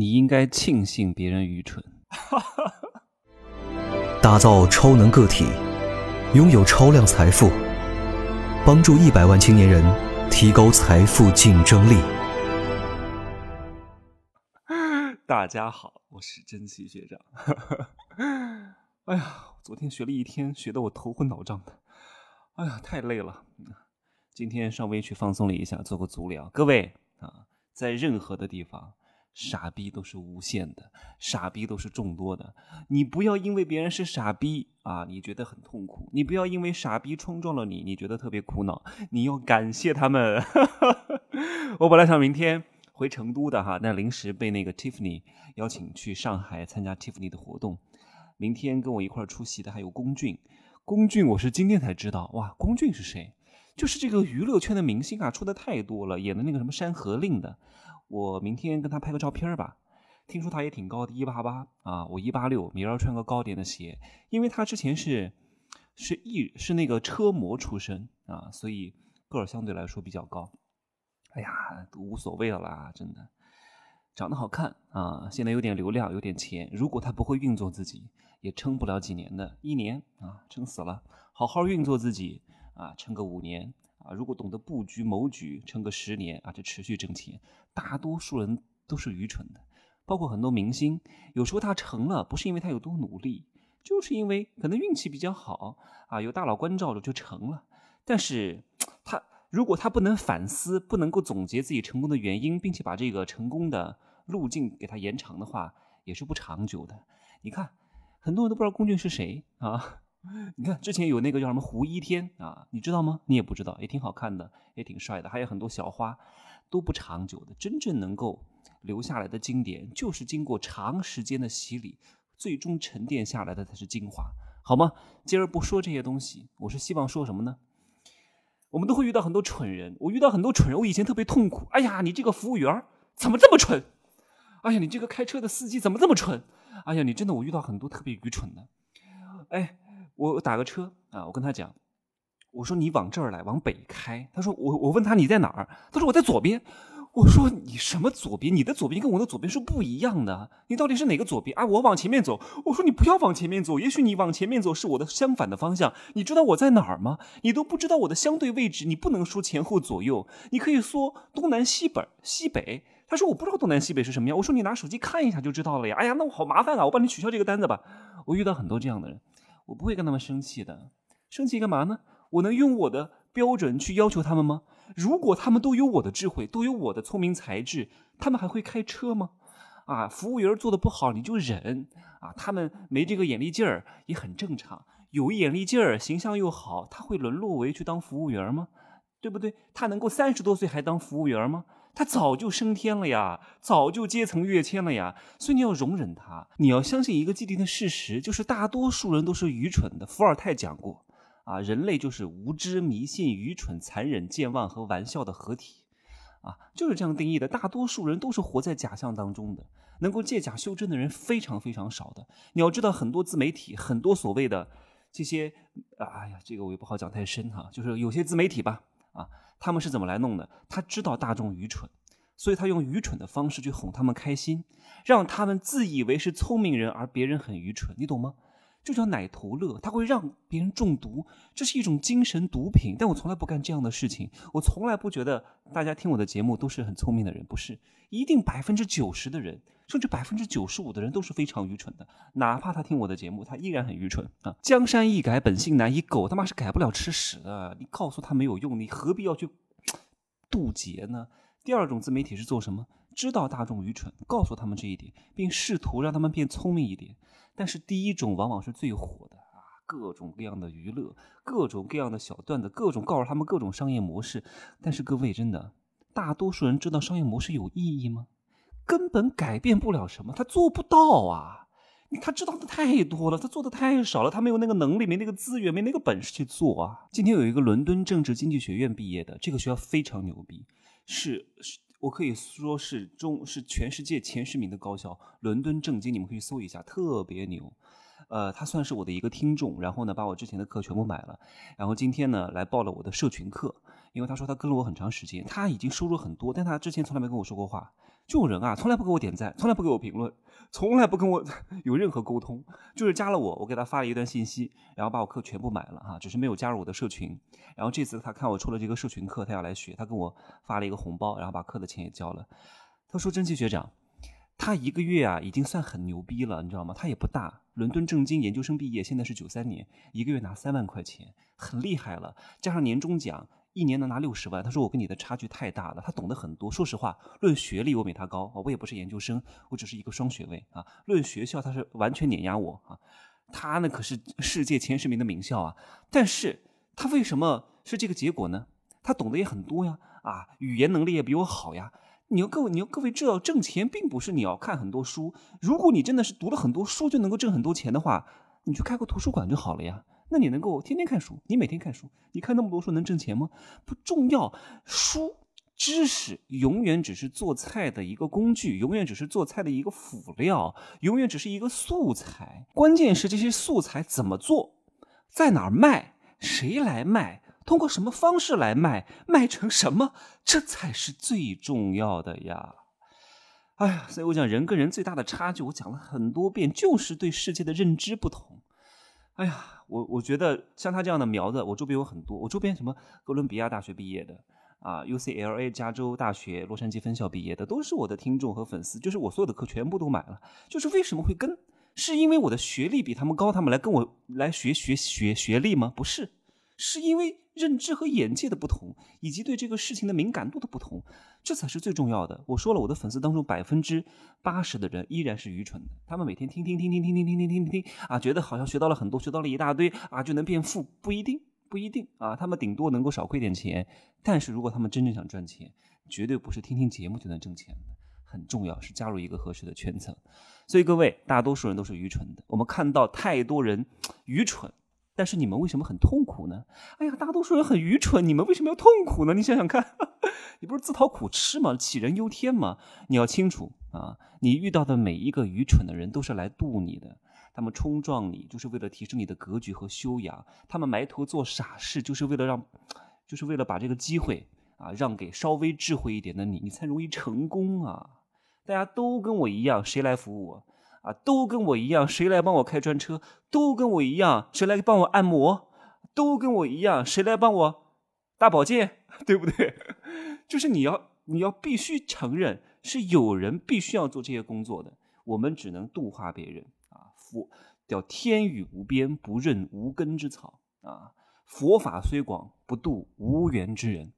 你应该庆幸别人愚蠢。打造超能个体，拥有超量财富，帮助一百万青年人提高财富竞争力。大家好，我是真奇学长。哎呀，昨天学了一天，学得我头昏脑胀的。哎呀，太累了。今天稍微去放松了一下，做个足疗。各位啊，在任何的地方。傻逼都是无限的，傻逼都是众多的。你不要因为别人是傻逼啊，你觉得很痛苦；你不要因为傻逼冲撞了你，你觉得特别苦恼。你要感谢他们。我本来想明天回成都的哈，但临时被那个 Tiffany 邀请去上海参加 Tiffany 的活动。明天跟我一块出席的还有龚俊，龚俊我是今天才知道，哇，龚俊是谁？就是这个娱乐圈的明星啊，出的太多了，演的那个什么《山河令》的。我明天跟他拍个照片吧。听说他也挺高的，一八八啊，我一八六，明儿穿个高点的鞋。因为他之前是是艺是那个车模出身啊，所以个儿相对来说比较高。哎呀，都无所谓了啦，真的，长得好看啊，现在有点流量，有点钱。如果他不会运作自己，也撑不了几年的，一年啊，撑死了。好好运作自己啊，撑个五年。如果懂得布局谋局，撑个十年啊，就持续挣钱。大多数人都是愚蠢的，包括很多明星，有时候他成了，不是因为他有多努力，就是因为可能运气比较好啊，有大佬关照着就成了。但是他如果他不能反思，不能够总结自己成功的原因，并且把这个成功的路径给他延长的话，也是不长久的。你看，很多人都不知道龚俊是谁啊。你看，之前有那个叫什么胡一天啊，你知道吗？你也不知道，也挺好看的，也挺帅的，还有很多小花，都不长久的。真正能够留下来的经典，就是经过长时间的洗礼，最终沉淀下来的才是精华，好吗？今儿不说这些东西，我是希望说什么呢？我们都会遇到很多蠢人，我遇到很多蠢人，我以前特别痛苦。哎呀，你这个服务员怎么这么蠢？哎呀，你这个开车的司机怎么这么蠢？哎呀，你真的，我遇到很多特别愚蠢的，哎。我打个车啊，我跟他讲，我说你往这儿来，往北开。他说我我问他你在哪儿？他说我在左边。我说你什么左边？你的左边跟我的左边是不一样的。你到底是哪个左边啊？我往前面走。我说你不要往前面走，也许你往前面走是我的相反的方向。你知道我在哪儿吗？你都不知道我的相对位置，你不能说前后左右，你可以说东南西北西北。他说我不知道东南西北是什么样。我说你拿手机看一下就知道了呀。哎呀，那我好麻烦啊，我帮你取消这个单子吧。我遇到很多这样的人。我不会跟他们生气的，生气干嘛呢？我能用我的标准去要求他们吗？如果他们都有我的智慧，都有我的聪明才智，他们还会开车吗？啊，服务员做的不好你就忍啊，他们没这个眼力劲儿也很正常。有眼力劲儿，形象又好，他会沦落为去当服务员吗？对不对？他能够三十多岁还当服务员吗？他早就升天了呀，早就阶层跃迁了呀，所以你要容忍他。你要相信一个既定的事实，就是大多数人都是愚蠢的。伏尔泰讲过，啊，人类就是无知、迷信、愚蠢、残忍、健忘和玩笑的合体，啊，就是这样定义的。大多数人都是活在假象当中的，能够借假修真的人非常非常少的。你要知道，很多自媒体，很多所谓的这些，哎呀，这个我也不好讲太深哈，就是有些自媒体吧。啊，他们是怎么来弄的？他知道大众愚蠢，所以他用愚蠢的方式去哄他们开心，让他们自以为是聪明人，而别人很愚蠢，你懂吗？就叫奶头乐，它会让别人中毒，这是一种精神毒品。但我从来不干这样的事情，我从来不觉得大家听我的节目都是很聪明的人，不是，一定百分之九十的人。甚至百分之九十五的人都是非常愚蠢的，哪怕他听我的节目，他依然很愚蠢啊！江山易改，本性难移，狗他妈是改不了吃屎的。你告诉他没有用，你何必要去 渡劫呢？第二种自媒体是做什么？知道大众愚蠢，告诉他们这一点，并试图让他们变聪明一点。但是第一种往往是最火的啊，各种各样的娱乐，各种各样的小段子，各种告诉他们各种商业模式。但是各位真的，大多数人知道商业模式有意义吗？根本改变不了什么，他做不到啊！他知道的太多了，他做的太少了，他没有那个能力，没那个资源，没那个本事去做啊！今天有一个伦敦政治经济学院毕业的，这个学校非常牛逼，是是我可以说是中是全世界前十名的高校。伦敦政经，你们可以搜一下，特别牛。呃，他算是我的一个听众，然后呢，把我之前的课全部买了，然后今天呢来报了我的社群课，因为他说他跟了我很长时间，他已经收入很多，但他之前从来没跟我说过话。这种人啊，从来不给我点赞，从来不给我评论，从来不跟我 有任何沟通，就是加了我，我给他发了一段信息，然后把我课全部买了哈，只是没有加入我的社群。然后这次他看我出了这个社群课，他要来学，他跟我发了一个红包，然后把课的钱也交了。他说：“真奇学长，他一个月啊已经算很牛逼了，你知道吗？他也不大，伦敦政经研究生毕业，现在是九三年，一个月拿三万块钱，很厉害了，加上年终奖。”一年能拿六十万，他说我跟你的差距太大了。他懂得很多，说实话，论学历我比他高我也不是研究生，我只是一个双学位啊。论学校他是完全碾压我啊，他那可是世界前十名的名校啊。但是他为什么是这个结果呢？他懂得也很多呀，啊，语言能力也比我好呀。你要各位，你要各位知道，挣钱并不是你要看很多书。如果你真的是读了很多书就能够挣很多钱的话，你去开个图书馆就好了呀。那你能够天天看书？你每天看书？你看那么多书能挣钱吗？不重要，书知识永远只是做菜的一个工具，永远只是做菜的一个辅料，永远只是一个素材。关键是这些素材怎么做，在哪儿卖，谁来卖，通过什么方式来卖，卖成什么，这才是最重要的呀！哎呀，所以我讲人跟人最大的差距，我讲了很多遍，就是对世界的认知不同。哎呀，我我觉得像他这样的苗子，我周边有很多。我周边什么哥伦比亚大学毕业的啊，UCLA 加州大学洛杉矶分校毕业的，都是我的听众和粉丝。就是我所有的课全部都买了。就是为什么会跟？是因为我的学历比他们高，他们来跟我来学学学学历吗？不是。是因为认知和眼界的不同，以及对这个事情的敏感度的不同，这才是最重要的。我说了，我的粉丝当中百分之八十的人依然是愚蠢的，他们每天听听听听听听听听听听啊，觉得好像学到了很多，学到了一大堆啊，就能变富，不一定，不一定啊，他们顶多能够少亏点钱。但是如果他们真正想赚钱，绝对不是听听节目就能挣钱的，很重要是加入一个合适的圈层。所以各位，大多数人都是愚蠢的。我们看到太多人 愚蠢。但是你们为什么很痛苦呢？哎呀，大多数人很愚蠢，你们为什么要痛苦呢？你想想看，你不是自讨苦吃吗？杞人忧天吗？你要清楚啊，你遇到的每一个愚蠢的人都是来渡你的，他们冲撞你就是为了提升你的格局和修养，他们埋头做傻事就是为了让，就是为了把这个机会啊让给稍微智慧一点的你，你才容易成功啊！大家都跟我一样，谁来服务我？啊，都跟我一样，谁来帮我开专车？都跟我一样，谁来帮我按摩？都跟我一样，谁来帮我大保健？对不对？就是你要，你要必须承认，是有人必须要做这些工作的。我们只能度化别人啊。佛叫天雨无边，不认无根之草啊。佛法虽广，不渡无缘之人。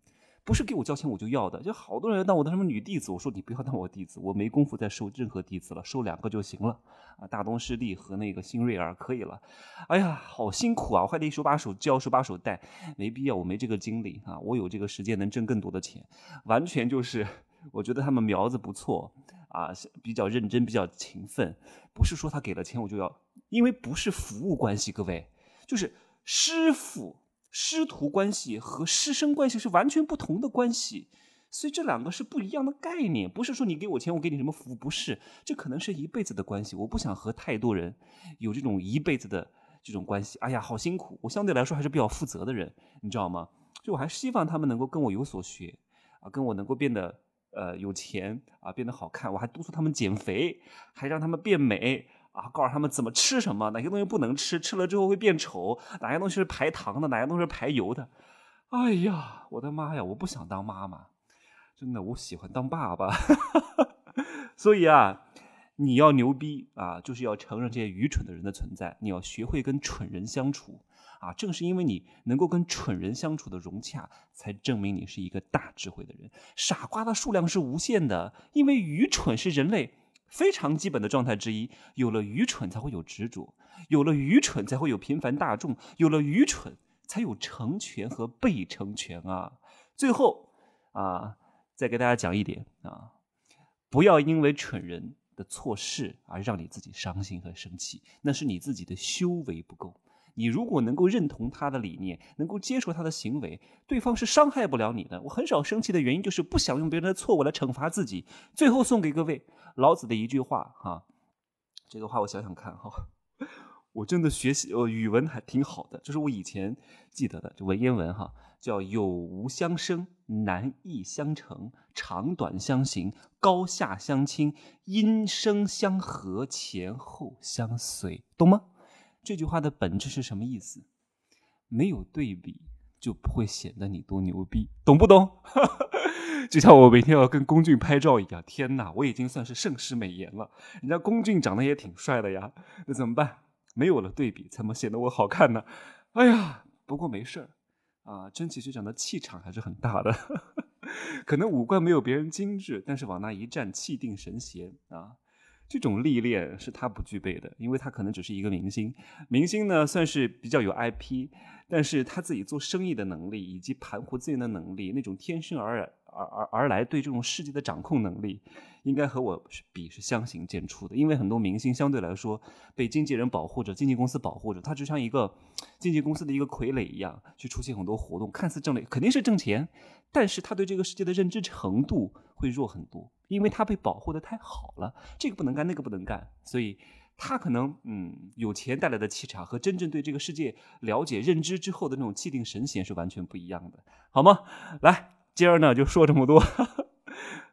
不是给我交钱我就要的，就好多人要当我的什么女弟子，我说你不要当我弟子，我没工夫再收任何弟子了，收两个就行了啊，大东师弟和那个新瑞尔可以了。哎呀，好辛苦啊，我还得手把手教，手把手带，没必要，我没这个精力啊，我有这个时间能挣更多的钱，完全就是我觉得他们苗子不错啊，比较认真，比较勤奋，不是说他给了钱我就要，因为不是服务关系，各位就是师傅。师徒关系和师生关系是完全不同的关系，所以这两个是不一样的概念。不是说你给我钱，我给你什么服务，不是，这可能是一辈子的关系。我不想和太多人有这种一辈子的这种关系。哎呀，好辛苦！我相对来说还是比较负责的人，你知道吗？就我还希望他们能够跟我有所学啊，跟我能够变得呃有钱啊，变得好看。我还督促他们减肥，还让他们变美。啊，告诉他们怎么吃什么，哪些东西不能吃，吃了之后会变丑，哪些东西是排糖的，哪些东西是排油的。哎呀，我的妈呀，我不想当妈妈，真的，我喜欢当爸爸。所以啊，你要牛逼啊，就是要承认这些愚蠢的人的存在，你要学会跟蠢人相处啊。正是因为你能够跟蠢人相处的融洽，才证明你是一个大智慧的人。傻瓜的数量是无限的，因为愚蠢是人类。非常基本的状态之一，有了愚蠢才会有执着，有了愚蠢才会有平凡大众，有了愚蠢才有成全和被成全啊！最后啊，再给大家讲一点啊，不要因为蠢人的错事而让你自己伤心和生气，那是你自己的修为不够。你如果能够认同他的理念，能够接受他的行为，对方是伤害不了你的。我很少生气的原因就是不想用别人的错误来惩罚自己。最后送给各位老子的一句话哈，这个话我想想看哈，我真的学习呃语文还挺好的，就是我以前记得的，就文言文哈，叫有无相生，难易相成，长短相形，高下相倾，音声相和，前后相随，懂吗？这句话的本质是什么意思？没有对比就不会显得你多牛逼，懂不懂？就像我每天要跟龚俊拍照一样，天哪，我已经算是盛世美颜了，人家龚俊长得也挺帅的呀，那怎么办？没有了对比，怎么显得我好看呢？哎呀，不过没事儿啊，真奇学长的气场还是很大的，可能五官没有别人精致，但是往那一站，气定神闲啊。这种历练是他不具备的，因为他可能只是一个明星。明星呢，算是比较有 IP，但是他自己做生意的能力以及盘活资源的能力，那种天生而然。而而而来对这种世界的掌控能力，应该和我比是相形见绌的。因为很多明星相对来说被经纪人保护着，经纪公司保护着，他就像一个经纪公司的一个傀儡一样，去出席很多活动，看似挣了肯定是挣钱，但是他对这个世界的认知程度会弱很多，因为他被保护的太好了，这个不能干，那个不能干，所以他可能嗯有钱带来的气场和真正对这个世界了解认知之后的那种气定神闲是完全不一样的，好吗？来。今儿呢就说这么多，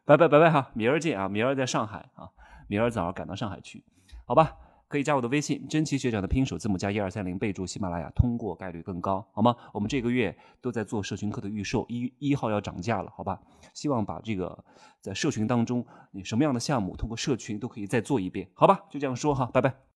拜拜拜拜哈，明儿见啊！明儿在上海啊，明儿早上赶到上海去，好吧？可以加我的微信，真奇学长的拼手字母加一二三零，备注喜马拉雅，通过概率更高，好吗？我们这个月都在做社群课的预售，一一号要涨价了，好吧？希望把这个在社群当中，你什么样的项目通过社群都可以再做一遍，好吧？就这样说哈，拜拜。